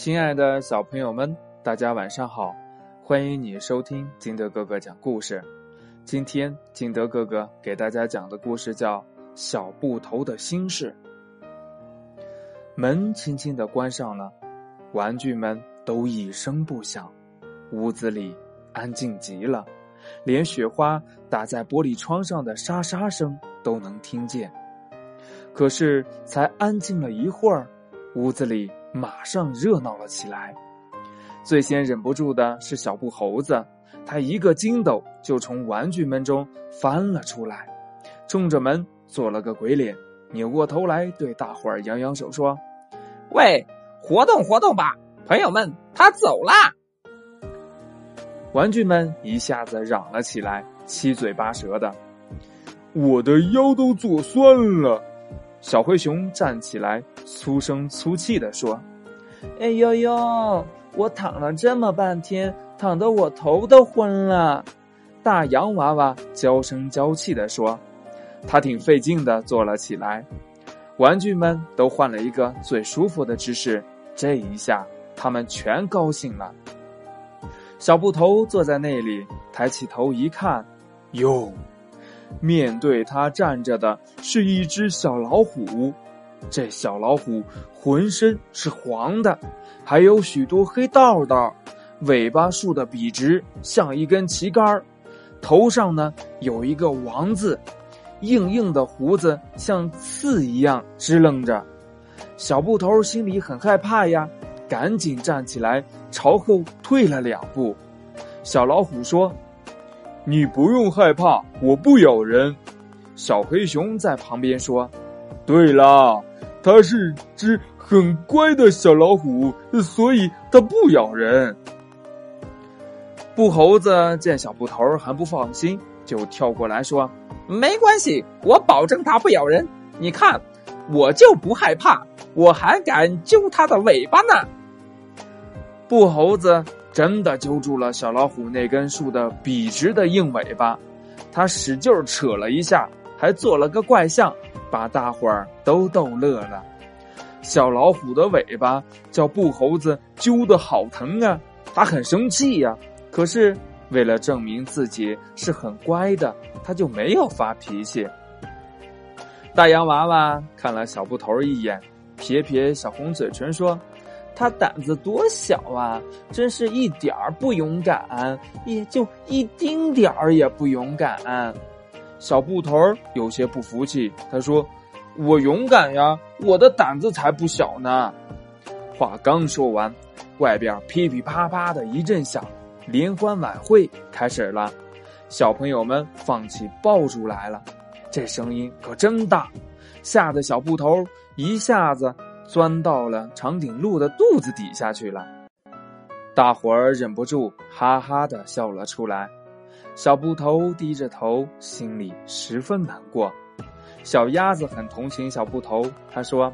亲爱的小朋友们，大家晚上好！欢迎你收听金德哥哥讲故事。今天金德哥哥给大家讲的故事叫《小布头的心事》。门轻轻的关上了，玩具们都一声不响，屋子里安静极了，连雪花打在玻璃窗上的沙沙声都能听见。可是才安静了一会儿，屋子里。马上热闹了起来。最先忍不住的是小布猴子，他一个筋斗就从玩具门中翻了出来，冲着门做了个鬼脸，扭过头来对大伙儿扬扬手说：“喂，活动活动吧，朋友们，他走啦！”玩具们一下子嚷了起来，七嘴八舌的：“我的腰都坐酸了。”小灰熊站起来，粗声粗气地说：“哎呦呦，我躺了这么半天，躺得我头都昏了。”大洋娃娃娇声娇气地说：“他挺费劲的坐了起来。”玩具们都换了一个最舒服的姿势，这一下他们全高兴了。小布头坐在那里，抬起头一看，哟。面对他站着的是一只小老虎，这小老虎浑身是黄的，还有许多黑道道，尾巴竖得笔直，像一根旗杆头上呢有一个王字，硬硬的胡子像刺一样支棱着。小布头心里很害怕呀，赶紧站起来，朝后退了两步。小老虎说。你不用害怕，我不咬人。小黑熊在旁边说：“对了，它是只很乖的小老虎，所以它不咬人。”布猴子见小布头还不放心，就跳过来说：“没关系，我保证它不咬人。你看，我就不害怕，我还敢揪它的尾巴呢。”布猴子。真的揪住了小老虎那根竖的笔直的硬尾巴，他使劲扯了一下，还做了个怪相，把大伙儿都逗乐了。小老虎的尾巴叫布猴子揪的好疼啊，他很生气呀。可是为了证明自己是很乖的，他就没有发脾气。大洋娃娃看了小布头一眼，撇撇小红嘴唇说。他胆子多小啊！真是一点儿不勇敢，也就一丁点儿也不勇敢。小布头有些不服气，他说：“我勇敢呀，我的胆子才不小呢。”话刚说完，外边噼噼啪啪的一阵响，联欢晚会开始了。小朋友们放起爆竹来了，这声音可真大，吓得小布头一下子。钻到了长颈鹿的肚子底下去了，大伙儿忍不住哈哈的笑了出来。小布头低着头，心里十分难过。小鸭子很同情小布头，他说：“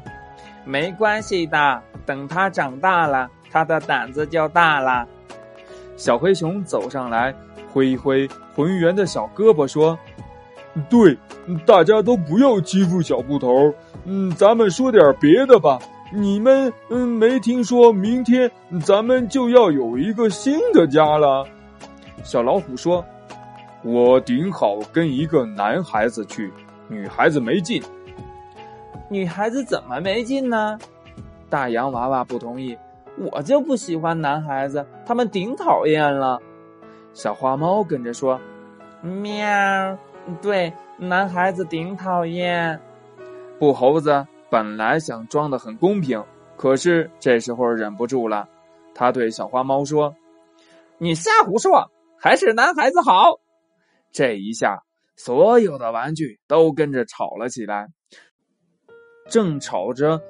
没关系的，等他长大了，他的胆子就大了。”小黑熊走上来，挥一挥浑圆的小胳膊，说：“对，大家都不要欺负小布头。”嗯，咱们说点别的吧。你们嗯，没听说明天咱们就要有一个新的家了？小老虎说：“我顶好跟一个男孩子去，女孩子没劲。”女孩子怎么没劲呢？大洋娃娃不同意。我就不喜欢男孩子，他们顶讨厌了。小花猫跟着说：“喵，对，男孩子顶讨厌。”布猴子本来想装的很公平，可是这时候忍不住了。他对小花猫说：“你瞎胡说，还是男孩子好。”这一下，所有的玩具都跟着吵了起来。正吵着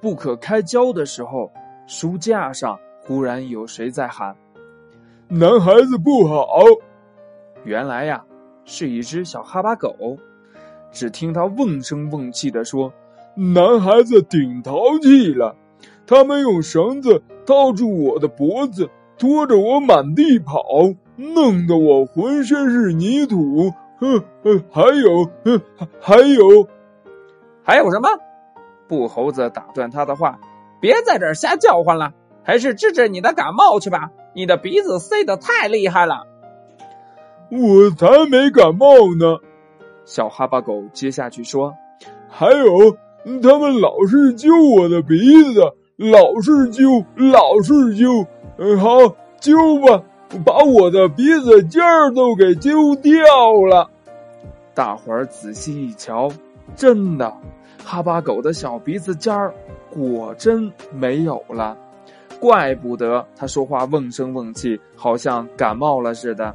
不可开交的时候，书架上忽然有谁在喊：“男孩子不好！”原来呀，是一只小哈巴狗。只听他瓮声瓮气的说：“男孩子顶淘气了，他们用绳子套住我的脖子，拖着我满地跑，弄得我浑身是泥土。哼哼，还有，哼，还有，还有什么？”布猴子打断他的话：“别在这儿瞎叫唤了，还是治治你的感冒去吧。你的鼻子塞得太厉害了。我才没感冒呢。小哈巴狗接下去说：“还有，他们老是揪我的鼻子，老是揪，老是揪。嗯，好，揪吧，把我的鼻子尖儿都给揪掉了。”大伙儿仔细一瞧，真的，哈巴狗的小鼻子尖儿果真没有了，怪不得他说话瓮声瓮气，好像感冒了似的。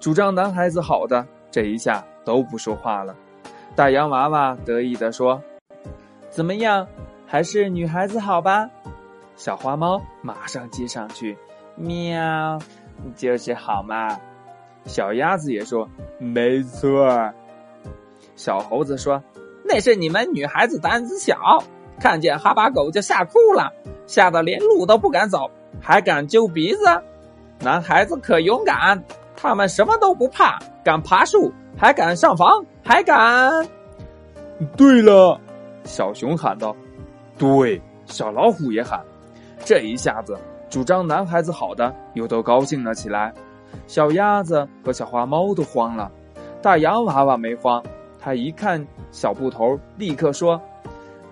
主张男孩子好的这一下都不说话了。大洋娃娃得意地说：“怎么样，还是女孩子好吧？”小花猫马上接上去：“喵，就是好嘛。”小鸭子也说：“没错。”小猴子说：“那是你们女孩子胆子小，看见哈巴狗就吓哭了，吓得连路都不敢走，还敢揪鼻子。男孩子可勇敢，他们什么都不怕，敢爬树，还敢上房，还敢……”对了，小熊喊道：“对。”小老虎也喊。这一下子，主张男孩子好的又都高兴了起来。小鸭子和小花猫都慌了，大洋娃娃没慌。他一看小布头，立刻说：“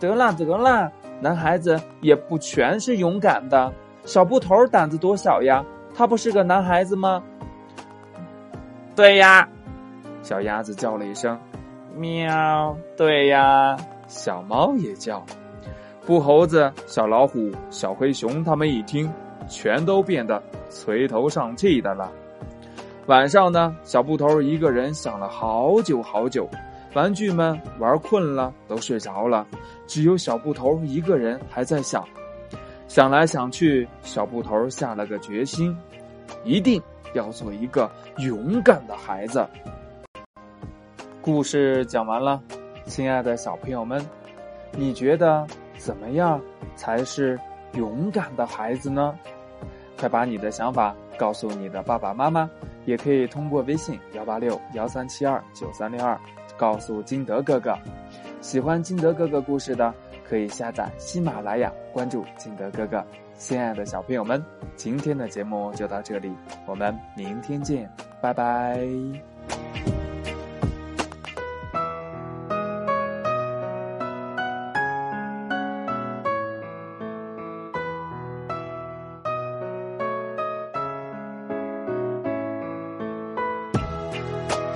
得啦得啦，男孩子也不全是勇敢的。小布头胆子多小呀，他不是个男孩子吗？”“对呀。”小鸭子叫了一声，“喵。”“对呀。”小猫也叫。布猴子、小老虎、小黑熊他们一听，全都变得垂头丧气的了。晚上呢，小布头一个人想了好久好久，玩具们玩困了，都睡着了，只有小布头一个人还在想。想来想去，小布头下了个决心，一定要做一个勇敢的孩子。故事讲完了，亲爱的小朋友们，你觉得怎么样才是勇敢的孩子呢？快把你的想法告诉你的爸爸妈妈。也可以通过微信幺八六幺三七二九三六二告诉金德哥哥。喜欢金德哥哥故事的，可以下载喜马拉雅，关注金德哥哥。亲爱的小朋友们，今天的节目就到这里，我们明天见，拜拜。you